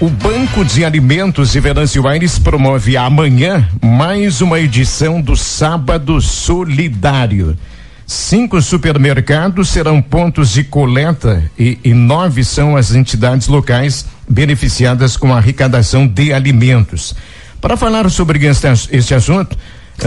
O Banco de Alimentos de Venâncio Aires promove amanhã mais uma edição do Sábado Solidário. Cinco supermercados serão pontos de coleta e, e, nove são as entidades locais beneficiadas com a arrecadação de alimentos. Para falar sobre este, este assunto,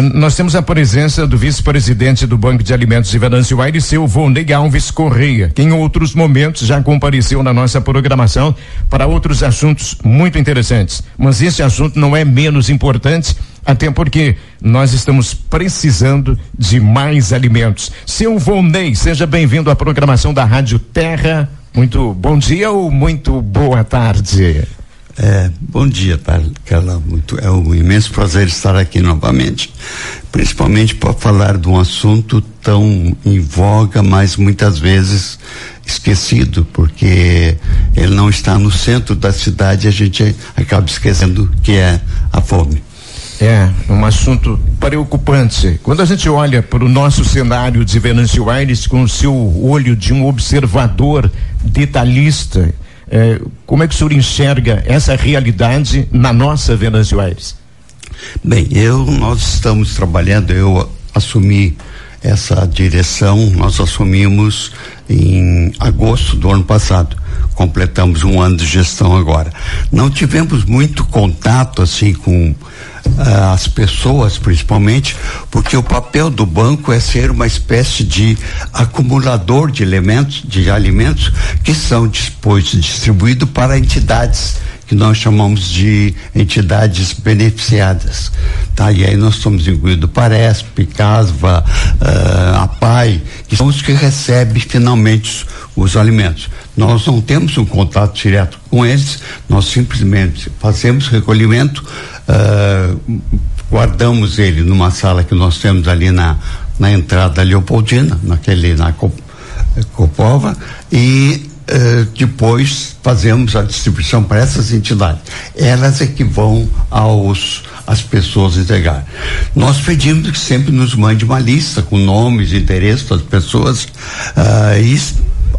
nós temos a presença do vice-presidente do Banco de Alimentos de Venâncio Aires, seu Volney Alves Correia, que em outros momentos já compareceu na nossa programação para outros assuntos muito interessantes. Mas esse assunto não é menos importante, até porque nós estamos precisando de mais alimentos. Seu Volney, seja bem-vindo à programação da Rádio Terra. Muito bom dia ou muito boa tarde? É, bom dia, Carla. Muito, é um imenso prazer estar aqui novamente, principalmente para falar de um assunto tão em voga, mas muitas vezes esquecido, porque ele não está no centro da cidade e a gente acaba esquecendo que é a fome. É, um assunto preocupante. Quando a gente olha para o nosso cenário de Venâncio Aires com o seu olho de um observador detalhista, é, como é que o senhor enxerga essa realidade na nossa Aires? Bem, eu, nós estamos trabalhando, eu assumi essa direção, nós assumimos em agosto do ano passado. Completamos um ano de gestão agora. Não tivemos muito contato assim com uh, as pessoas, principalmente, porque o papel do banco é ser uma espécie de acumulador de elementos, de alimentos que são depois distribuídos para entidades que nós chamamos de entidades beneficiadas. Tá? E aí nós somos incluídos Paresp, Casva, uh, APAI, que são os que recebem finalmente os, os alimentos. Nós não temos um contato direto com eles, nós simplesmente fazemos recolhimento, uh, guardamos ele numa sala que nós temos ali na, na entrada da Leopoldina, naquele, na Copova, e uh, depois fazemos a distribuição para essas entidades. Elas é que vão aos as pessoas entregar. Nós pedimos que sempre nos mande uma lista com nomes endereços das pessoas uh, e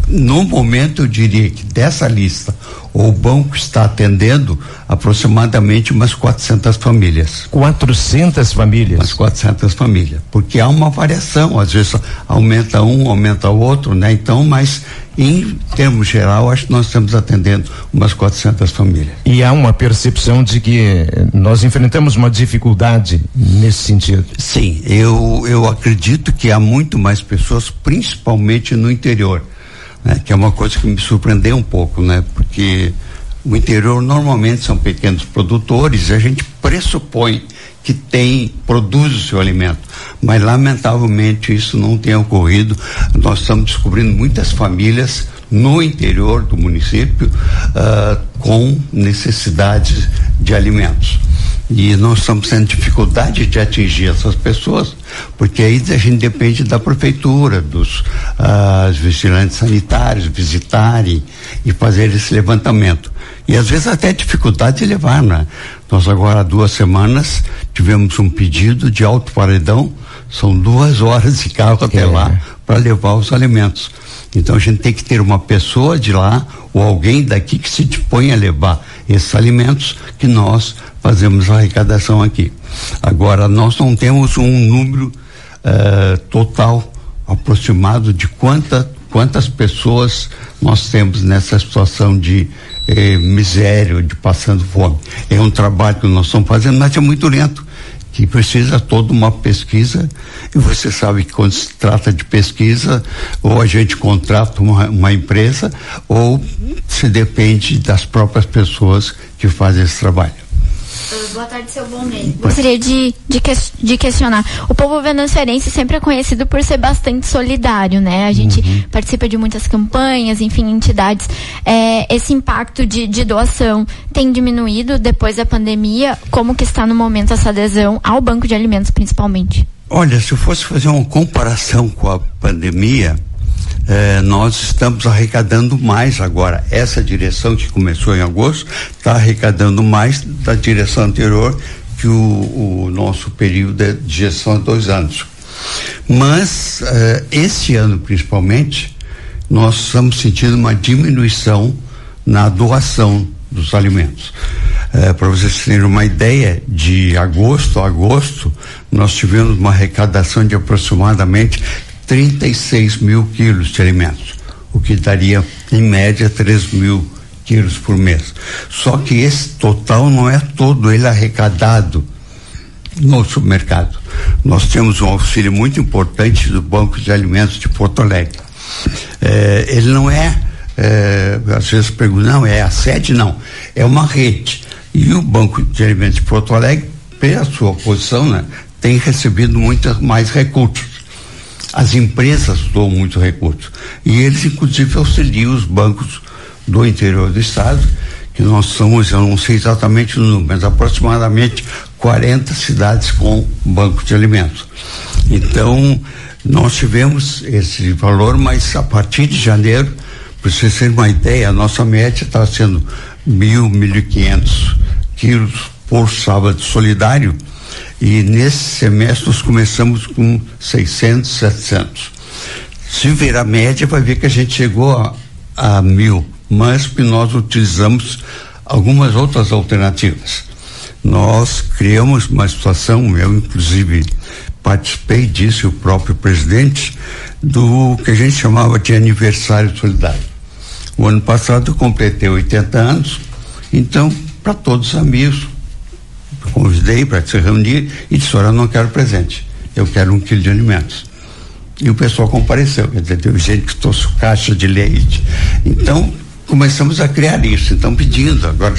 no momento eu diria que dessa lista o banco está atendendo aproximadamente umas 400 famílias. 400 famílias? Umas 400 famílias, porque há uma variação, às vezes aumenta um, aumenta o outro, né? Então, mas em termos geral, acho que nós estamos atendendo umas 400 famílias. E há uma percepção de que nós enfrentamos uma dificuldade nesse sentido? Sim, eu, eu acredito que há muito mais pessoas, principalmente no interior né? Que é uma coisa que me surpreendeu um pouco, né? Porque o interior normalmente são pequenos produtores e a gente pressupõe que tem, produz o seu alimento. Mas lamentavelmente isso não tem ocorrido. Nós estamos descobrindo muitas famílias no interior do município uh, com necessidades de alimentos. E nós estamos tendo dificuldade de atingir essas pessoas, porque aí a gente depende da prefeitura, dos uh, vigilantes sanitários visitarem e fazer esse levantamento. E às vezes até dificuldade de levar, né? Nós agora há duas semanas tivemos um pedido de alto paredão, são duas horas de carro até é. lá para levar os alimentos. Então a gente tem que ter uma pessoa de lá ou alguém daqui que se dispõe a levar esses alimentos que nós fazemos a arrecadação aqui. Agora nós não temos um número uh, total aproximado de quanta, quantas pessoas nós temos nessa situação de eh, miséria, de passando fome. É um trabalho que nós estamos fazendo, mas é muito lento que precisa toda uma pesquisa e você sabe que quando se trata de pesquisa ou a gente contrata uma, uma empresa ou se depende das próprias pessoas que fazem esse trabalho. Boa tarde, seu bom mês. Gostaria de, de, de, questionar. O povo venezuelense sempre é conhecido por ser bastante solidário, né? A gente uhum. participa de muitas campanhas, enfim, entidades. É, esse impacto de, de doação tem diminuído depois da pandemia? Como que está no momento essa adesão ao Banco de Alimentos, principalmente? Olha, se eu fosse fazer uma comparação com a pandemia, eh, nós estamos arrecadando mais agora. Essa direção que começou em agosto está arrecadando mais da direção anterior que o, o nosso período de gestão é dois anos. Mas eh, esse ano principalmente nós estamos sentindo uma diminuição na doação dos alimentos. É, Para vocês terem uma ideia, de agosto a agosto, nós tivemos uma arrecadação de aproximadamente 36 mil quilos de alimentos, o que daria, em média, 3 mil quilos por mês. Só que esse total não é todo ele arrecadado no supermercado. Nós temos um auxílio muito importante do Banco de Alimentos de Porto Alegre. É, ele não é, é, às vezes perguntam, não, é a sede, não. É uma rede. E o Banco de Alimentos de Porto Alegre, pela sua posição, né, tem recebido muitos mais recursos. As empresas doam muito recursos. E eles, inclusive, auxiliam os bancos do interior do estado, que nós somos, eu não sei exatamente o número, mas aproximadamente 40 cidades com banco de alimentos. Então, nós tivemos esse valor, mas a partir de janeiro, para vocês terem uma ideia, a nossa média está sendo mil, mil e quinhentos quilos por sábado solidário e nesse semestre nós começamos com 600, 700. Se ver a média, vai ver que a gente chegou a, a mil, mas que nós utilizamos algumas outras alternativas. Nós criamos uma situação, eu inclusive participei disso, o próprio presidente, do que a gente chamava de aniversário solidário. O ano passado eu completei 80 anos, então, para todos os amigos, convidei para se reunir e disse: Olha, não quero presente, eu quero um quilo de alimentos. E o pessoal compareceu, quer dizer, teve gente que trouxe caixa de leite. Então, começamos a criar isso. Então, pedindo. Agora,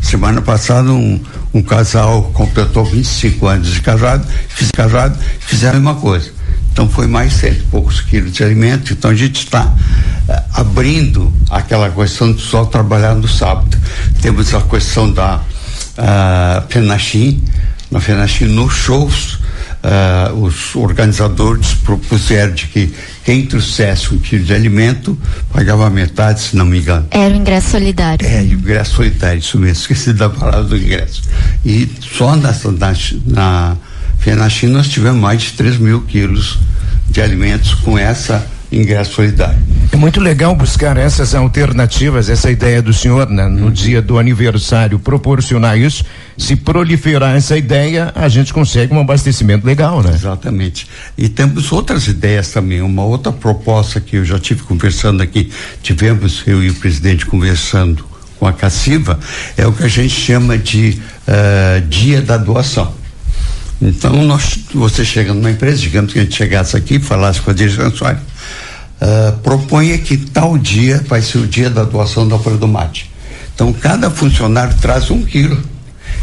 semana passada, um, um casal completou 25 anos de casado, fiz casado, fizeram uma coisa. Então, foi mais cento e poucos quilos de alimento. Então, a gente está uh, abrindo aquela questão de só trabalhar no sábado. Temos a questão da uh, FENACHIM, na FENACHIM, nos shows. Uh, os organizadores propuseram de que quem trouxesse um quilo de alimento pagava metade, se não me engano. Era o ingresso solidário. É, o ingresso solidário, isso mesmo, esqueci da palavra do ingresso. E só nessa, na, na FENACHIM nós tivemos mais de 3 mil quilos de alimentos com essa ingresso solidário. É muito legal buscar essas alternativas, essa ideia do senhor, né? No uhum. dia do aniversário, proporcionar isso. Se proliferar essa ideia, a gente consegue um abastecimento legal, né? Exatamente. E temos outras ideias também. Uma outra proposta que eu já tive conversando aqui, tivemos eu e o presidente conversando com a Cassiva, é o que a gente chama de uh, dia da doação. Então, nós, você chega numa empresa, digamos que a gente chegasse aqui e falasse com a olha, uh, proponha que tal dia vai ser o dia da doação da folha do mate. Então, cada funcionário traz um quilo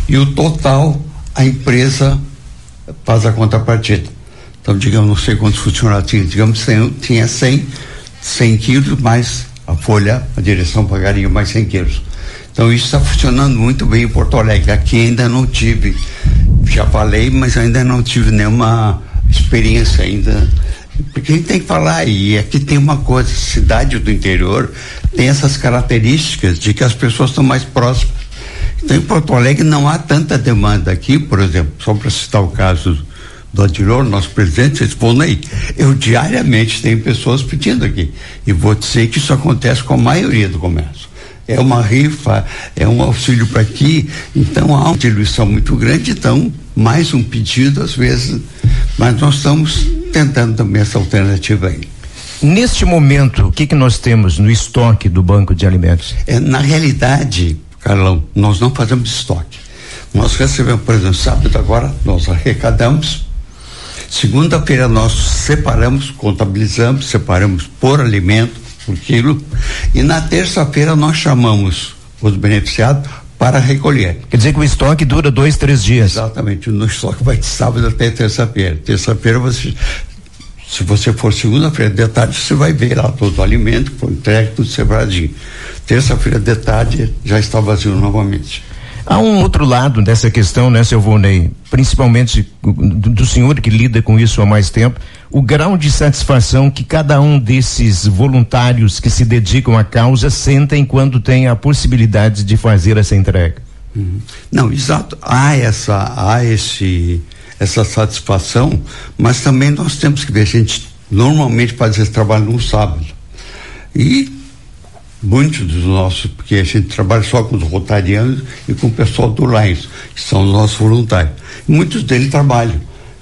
e o total a empresa faz a contrapartida. Então, digamos, não sei quantos funcionários tinha, digamos, 100, tinha 100, 100 quilos, mais a folha, a direção pagaria mais 100 quilos. Então, isso está funcionando muito bem em Porto Alegre. Aqui ainda não tive, já falei, mas ainda não tive nenhuma experiência ainda porque a gente tem que falar, e aqui tem uma coisa, cidade do interior tem essas características de que as pessoas estão mais próximas. Então em Porto Alegre não há tanta demanda aqui, por exemplo, só para citar o caso do Adiror, nosso presidente, vocês pondo aí. Eu diariamente tenho pessoas pedindo aqui. E vou dizer que isso acontece com a maioria do comércio. É uma rifa, é um auxílio para aqui, então há uma diluição muito grande, então mais um pedido às vezes, mas nós estamos tentando também essa alternativa aí. Neste momento, o que, que nós temos no estoque do Banco de Alimentos? É, na realidade, Carlão, nós não fazemos estoque. Nós recebemos, por exemplo, sábado agora, nós arrecadamos. Segunda-feira nós separamos, contabilizamos, separamos por alimento, por quilo. E na terça-feira nós chamamos os beneficiados para recolher. Quer dizer que o estoque dura dois, três dias. Exatamente, o estoque vai de sábado até terça-feira. Terça-feira você, se você for segunda-feira de tarde, você vai ver lá todo o alimento, foi entregue, tudo separadinho. Terça-feira de tarde já está vazio novamente. Há um outro lado dessa questão, né, seu Volney? Principalmente do, senhor que lida com isso há mais tempo, o grau de satisfação que cada um desses voluntários que se dedicam à causa sentem quando tem a possibilidade de fazer essa entrega. Uhum. Não, exato. Há essa, há esse, essa satisfação, mas também nós temos que ver, a gente normalmente faz esse trabalho no sábado. E muitos dos nossos, porque a gente trabalha só com os rotarianos e com o pessoal do Lions, que são os nossos voluntários. Muitos deles trabalham.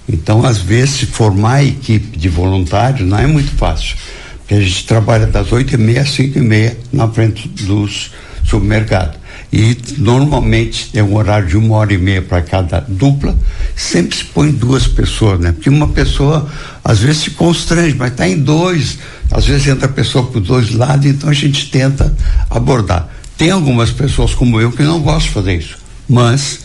Então, às vezes, formar a equipe de voluntários não é muito fácil. Porque a gente trabalha das oito e meia às cinco e meia na frente dos supermercados. E normalmente é um horário de uma hora e meia para cada dupla. Sempre se põe duas pessoas, né? Porque uma pessoa às vezes se constrange, mas está em dois. Às vezes entra a pessoa por dois lados, então a gente tenta abordar. Tem algumas pessoas como eu que não gostam de fazer isso, mas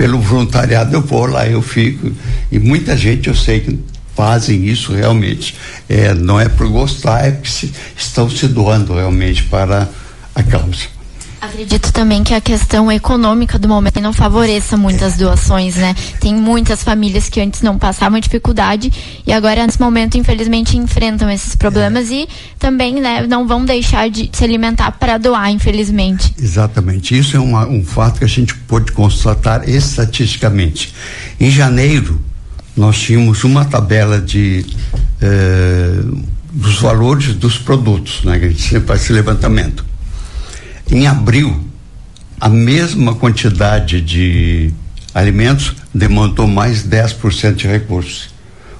pelo voluntariado eu vou lá, eu fico. E muita gente eu sei que fazem isso realmente. É, não é por gostar, é porque se, estão se doando realmente para a causa. Acredito também que a questão econômica do momento não favoreça muitas doações, né? Tem muitas famílias que antes não passavam dificuldade e agora nesse momento infelizmente enfrentam esses problemas é. e também né, não vão deixar de se alimentar para doar, infelizmente. Exatamente. Isso é uma, um fato que a gente pode constatar estatisticamente. Em janeiro nós tínhamos uma tabela de eh, dos valores dos produtos, né? A gente sempre faz esse levantamento. Em abril, a mesma quantidade de alimentos demandou mais 10% de recursos.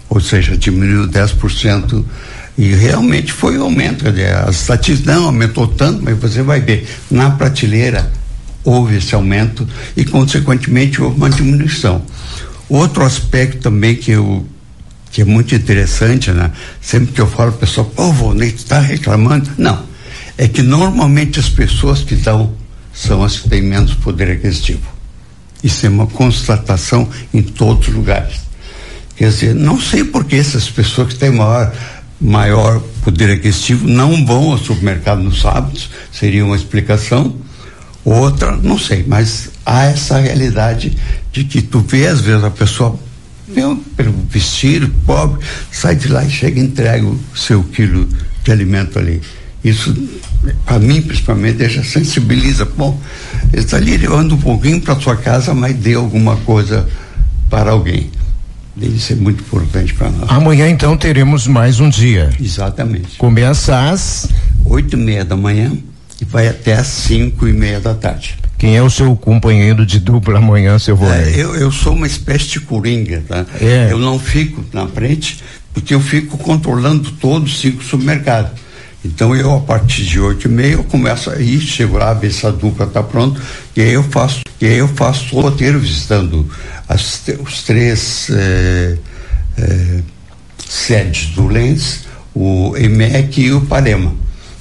Ou seja, diminuiu 10% e realmente foi um aumento. A estatística não aumentou tanto, mas você vai ver, na prateleira houve esse aumento e, consequentemente, houve uma diminuição. Outro aspecto também que eu que é muito interessante, né? Sempre que eu falo, o pessoal, pô, Volney, está reclamando? Não é que normalmente as pessoas que dão são as que têm menos poder aquisitivo. Isso é uma constatação em todos os lugares. Quer dizer, não sei por que essas pessoas que têm maior, maior poder aquisitivo não vão ao supermercado nos sábados, seria uma explicação. Outra, não sei, mas há essa realidade de que tu vê às vezes a pessoa pelo vestido, pobre, sai de lá e chega e entrega o seu quilo de alimento ali. Isso, a mim principalmente, deixa, sensibiliza. Bom, ele está ali levando um pouquinho para sua casa, mas dê alguma coisa para alguém. Isso é muito importante para nós. Amanhã, então, teremos mais um dia. Exatamente. Começa às oito e meia da manhã e vai até às cinco e meia da tarde. Quem é o seu companheiro de dupla amanhã, seu vou é, eu, eu sou uma espécie de coringa, tá? É. Eu não fico na frente, porque eu fico controlando todos os cinco supermercados. Então eu, a partir de oito e meia, eu começo a ir, chego lá, ver se a dupla está pronta, e aí eu faço, e aí eu faço o roteiro visitando as, os três eh, eh, sedes do Lens, o EMEC e o Parema.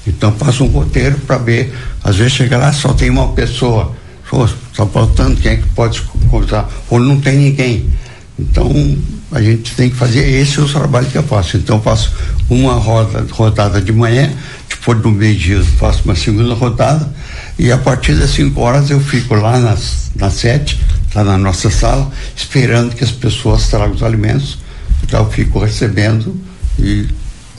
Então faço um roteiro para ver, às vezes chega lá, só tem uma pessoa, está faltando, quem é que pode conversar? Ou não tem ninguém. Então a gente tem que fazer, esse é o trabalho que eu faço. Então eu faço uma roda, rodada de manhã, depois do meio-dia faço uma segunda rodada e a partir das 5 horas eu fico lá nas, nas sete, lá na nossa sala, esperando que as pessoas tragam os alimentos. Então eu fico recebendo e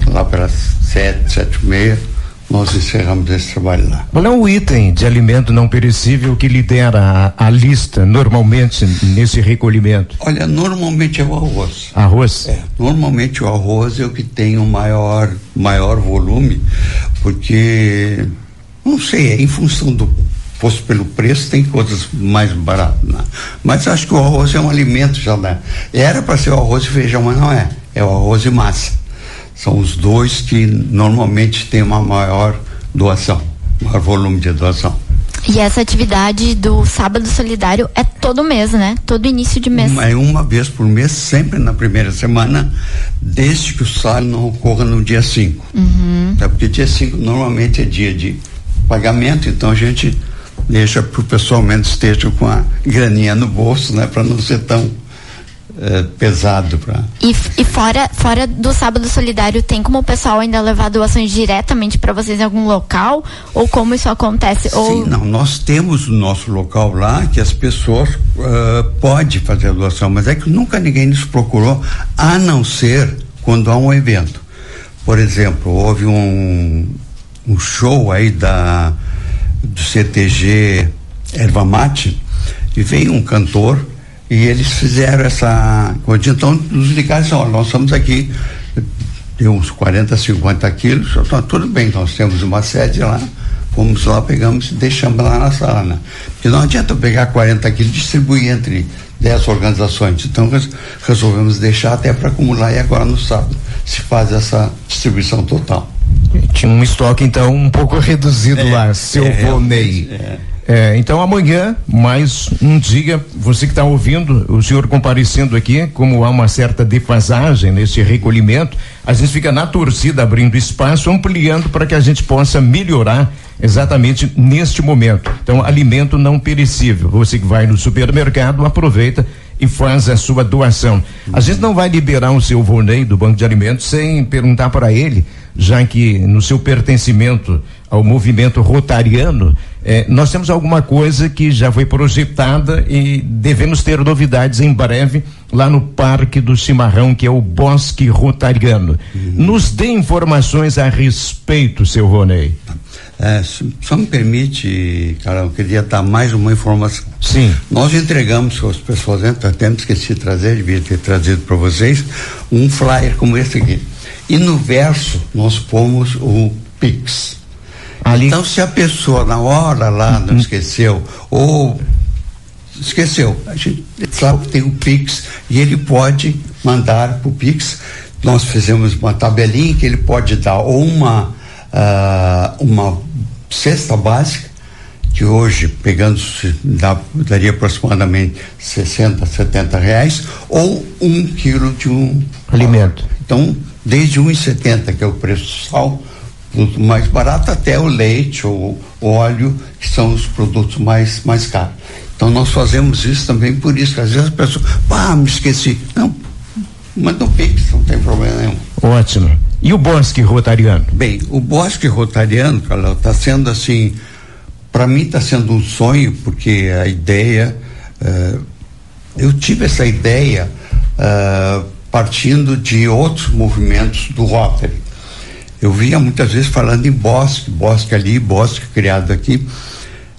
lá pelas sete, sete e meia nós encerramos esse trabalho lá. Qual é o item de alimento não perecível que lidera a, a, lista normalmente nesse recolhimento? Olha, normalmente é o arroz. Arroz? É, normalmente o arroz é o que tem o maior, maior volume, porque, não sei, é em função do fosse pelo preço, tem coisas mais baratas. Né? Mas acho que o arroz é um alimento já, né? Era para ser o arroz e feijão, mas não é. É o arroz e massa. São os dois que normalmente têm uma maior doação, maior volume de doação. E essa atividade do Sábado Solidário é todo mês, né? Todo início de mês. É uma vez por mês, sempre na primeira semana, desde que o sábado não ocorra no dia 5. Uhum. Porque dia 5 normalmente é dia de pagamento, então a gente deixa para o pessoal menos esteja com a graninha no bolso, né? Para não ser tão é, pesado para. E, e fora, fora do sábado solidário, tem como o pessoal ainda levar doações diretamente para vocês em algum local? Ou como isso acontece? Sim, ou... não. Nós temos o nosso local lá que as pessoas uh, podem fazer a doação, mas é que nunca ninguém nos procurou, a não ser quando há um evento. Por exemplo, houve um, um show aí da do CTG Erva Mate e veio um cantor e eles fizeram essa coisa. Então, nos ligaram olha, nós estamos aqui, tem uns 40, 50 quilos, então, tudo bem, nós temos uma sede lá, fomos lá, pegamos e deixamos lá na sala, né? Porque não adianta pegar 40 quilos e distribuir entre 10 organizações. Então resolvemos deixar até para acumular e agora no sábado se faz essa distribuição total. Tinha um estoque então um pouco reduzido é, lá, seu é, Volney. É. É, então amanhã, mais um dia, você que está ouvindo, o senhor comparecendo aqui, como há uma certa defasagem nesse recolhimento, a gente fica na torcida abrindo espaço, ampliando para que a gente possa melhorar exatamente neste momento. Então, alimento não perecível. Você que vai no supermercado, aproveita e faz a sua doação. A gente não vai liberar o seu Vorney do Banco de Alimentos sem perguntar para ele, já que no seu pertencimento ao movimento rotariano, eh, nós temos alguma coisa que já foi projetada e devemos ter novidades em breve lá no Parque do Cimarrão, que é o Bosque Rotariano. Uhum. Nos dê informações a respeito, seu Ronei. É, só me permite, cara, eu queria dar mais uma informação. Sim. Nós entregamos as pessoas, né, até me esqueci de trazer, devia ter trazido para vocês, um flyer como esse aqui. E no verso nós pomos o Pix. Ali. Então, se a pessoa na hora lá não uhum. esqueceu, ou esqueceu, a gente sabe que tem o Pix e ele pode mandar para o Pix. Nós fizemos uma tabelinha que ele pode dar ou uma, uh, uma cesta básica, que hoje, pegando, dá, daria aproximadamente 60, 70 reais, ou um quilo de um alimento. Então, desde 1,70, que é o preço do sal, produto mais barato, até o leite ou óleo, que são os produtos mais, mais caros. Então nós fazemos isso também por isso, que às vezes a pessoa, ah, me esqueci. Não, manda um pix, não tem problema nenhum. Ótimo. E o Bosque Rotariano? Bem, o Bosque Rotariano, Carlão, está sendo assim, para mim está sendo um sonho, porque a ideia, uh, eu tive essa ideia uh, partindo de outros movimentos do Rotary. Eu via muitas vezes falando em bosque, bosque ali, bosque criado aqui,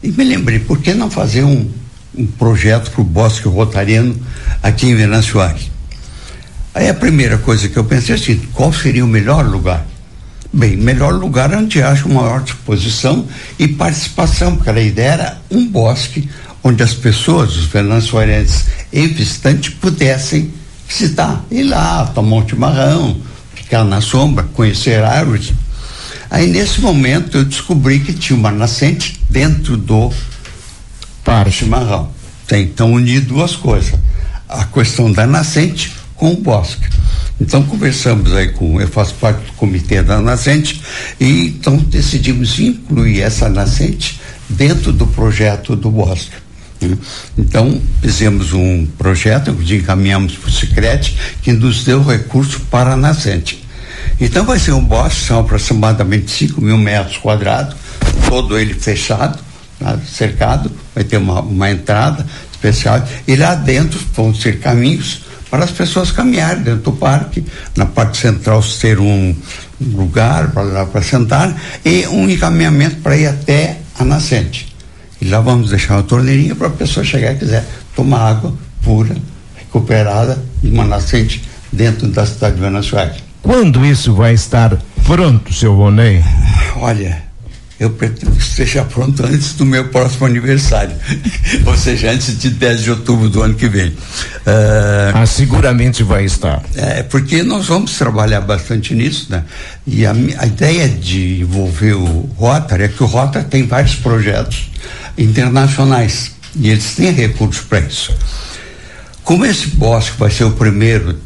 e me lembrei, por que não fazer um, um projeto para o bosque rotariano aqui em Venâncio Aires? Aí a primeira coisa que eu pensei é assim, qual seria o melhor lugar? Bem, melhor lugar onde uma maior disposição e participação, porque a ideia era um bosque onde as pessoas, os venezuelenses e visitantes pudessem visitar, ir lá, tomar um chimarrão, ficar na sombra, conhecer árvores. Aí nesse momento eu descobri que tinha uma nascente dentro do parque chimarrão. Então unir duas coisas, a questão da nascente com o bosque. Então conversamos aí com, eu faço parte do comitê da nascente e então decidimos incluir essa nascente dentro do projeto do bosque. Né? Então fizemos um projeto que encaminhamos para o Secret que nos deu recurso para a nascente. Então vai ser um bosque, são aproximadamente 5 mil metros quadrados, todo ele fechado, tá? cercado, vai ter uma, uma entrada especial, e lá dentro vão ser caminhos para as pessoas caminharem dentro do parque, na parte central ter um lugar para sentar e um encaminhamento para ir até a nascente. E lá vamos deixar uma torneirinha para a pessoa chegar e quiser tomar água pura, recuperada de uma nascente dentro da cidade de Venezuela. Quando isso vai estar pronto, seu Ronei? Olha, eu pretendo que esteja pronto antes do meu próximo aniversário, ou seja, antes de 10 de outubro do ano que vem. Uh, ah, seguramente vai estar. É, porque nós vamos trabalhar bastante nisso, né? E a, a ideia de envolver o Rotary é que o Rotary tem vários projetos internacionais e eles têm recursos para isso. Como esse bosque vai ser o primeiro,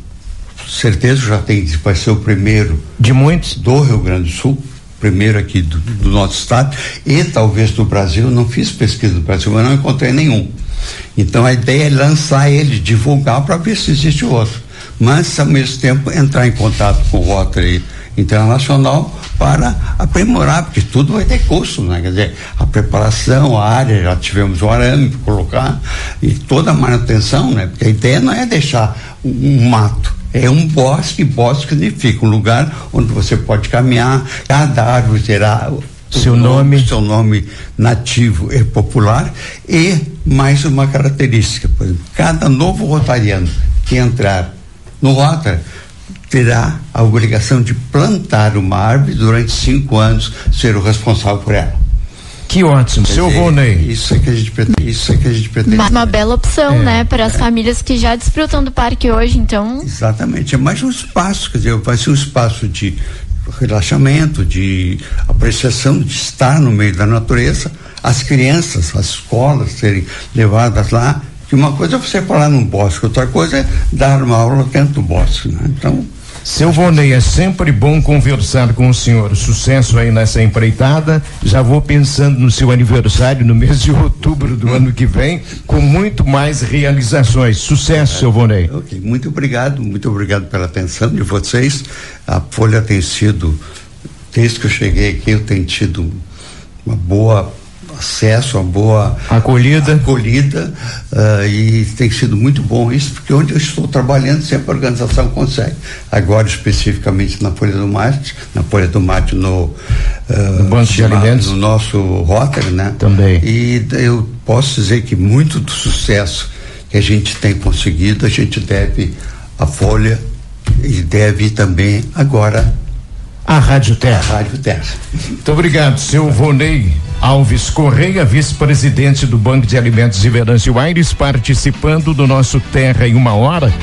certeza já tem, vai ser o primeiro de muitos do Rio Grande do Sul primeiro aqui do, do, nosso estado e talvez do Brasil. Não fiz pesquisa do Brasil, mas não encontrei nenhum. Então a ideia é lançar ele, divulgar para ver se existe outro. Mas ao mesmo tempo entrar em contato com o Rotary Internacional para aprimorar, porque tudo vai ter custo, né? Quer dizer, a preparação, a área, já tivemos o arame para colocar e toda a manutenção, né? Porque a ideia não é deixar um, um mato é um bosque, bosque significa um lugar onde você pode caminhar, cada árvore terá seu nome, nome, seu nome nativo e popular e mais uma característica, por exemplo, cada novo rotariano que entrar no Rotary terá a obrigação de plantar uma árvore durante cinco anos, ser o responsável por ela. Que ótimo, seu Vonei. Isso é que a gente pretende. Isso é que a gente pretende. Uma, uma bela opção, é, né, para as é. famílias que já desfrutam do parque hoje, então. Exatamente, é mais um espaço, quer dizer, vai ser um espaço de relaxamento, de apreciação, de estar no meio da natureza, as crianças, as escolas serem levadas lá. Que uma coisa é você falar num bosque, outra coisa é dar uma aula dentro do bosque, né? Então seu Vonei, é sempre bom conversar com o senhor. Sucesso aí nessa empreitada. Já vou pensando no seu aniversário no mês de outubro do ano que vem, com muito mais realizações. Sucesso, é, seu Vonei. Ok, muito obrigado, muito obrigado pela atenção de vocês. A Folha tem sido, desde que eu cheguei aqui, eu tenho tido uma boa acesso, a boa acolhida, acolhida uh, e tem sido muito bom isso, porque onde eu estou trabalhando sempre a organização consegue. Agora especificamente na Folha do Mate, na Folha do Mate no, uh, no Banco de Alimentos, no nosso Rotary, né? Também. E eu posso dizer que muito do sucesso que a gente tem conseguido, a gente deve à Folha e deve também agora a Rádio Terra. A Rádio Terra. Muito obrigado, seu Vonei Alves Correia, vice-presidente do Banco de Alimentos e Venâncio Aires, participando do nosso Terra em uma hora.